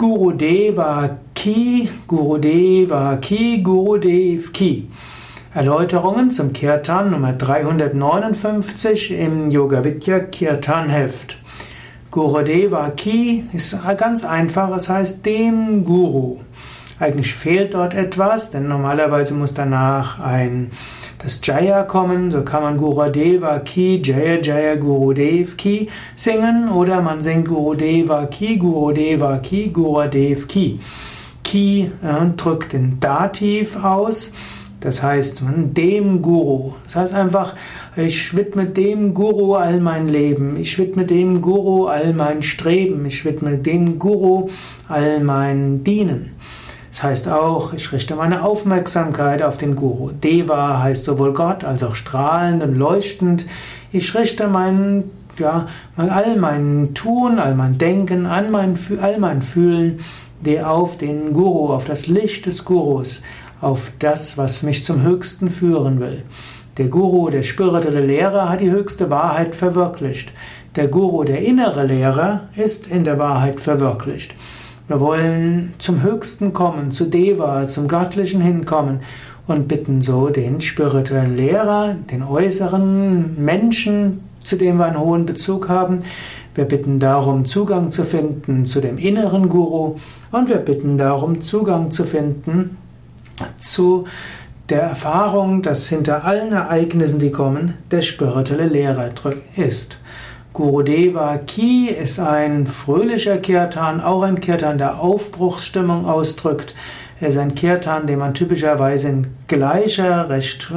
Gurudeva Ki, Gurudeva Ki, Gurudev Ki. Erläuterungen zum Kirtan Nummer 359 im Yoga Vidya Kirtan Heft. Gurudeva Ki ist ganz einfach, es heißt dem Guru. Eigentlich fehlt dort etwas, denn normalerweise muss danach ein das Jaya kommen, so kann man Gurudeva Ki, Jaya Jaya Gurudev Ki singen oder man singt Gurudeva Ki, Gurudeva Ki, Gurudev Ki. Ki äh, drückt den Dativ aus, das heißt dem Guru. Das heißt einfach, ich widme dem Guru all mein Leben, ich widme dem Guru all mein Streben, ich widme dem Guru all mein Dienen. Heißt auch, ich richte meine Aufmerksamkeit auf den Guru. Deva heißt sowohl Gott als auch strahlend und leuchtend. Ich richte mein, ja, all mein Tun, all mein Denken, all mein, all mein Fühlen auf den Guru, auf das Licht des Gurus, auf das, was mich zum Höchsten führen will. Der Guru, der spirituelle Lehrer, hat die höchste Wahrheit verwirklicht. Der Guru, der innere Lehrer, ist in der Wahrheit verwirklicht. Wir wollen zum Höchsten kommen, zu Deva, zum Göttlichen hinkommen und bitten so den spirituellen Lehrer, den äußeren Menschen, zu dem wir einen hohen Bezug haben. Wir bitten darum, Zugang zu finden zu dem inneren Guru und wir bitten darum, Zugang zu finden zu der Erfahrung, dass hinter allen Ereignissen, die kommen, der spirituelle Lehrer ist. Gurudeva Ki ist ein fröhlicher Kirtan, auch ein Kirtan, der Aufbruchsstimmung ausdrückt. Er ist ein Kirtan, den man typischerweise in gleicher, recht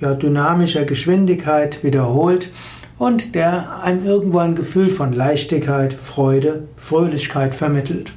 ja, dynamischer Geschwindigkeit wiederholt und der einem irgendwo ein Gefühl von Leichtigkeit, Freude, Fröhlichkeit vermittelt.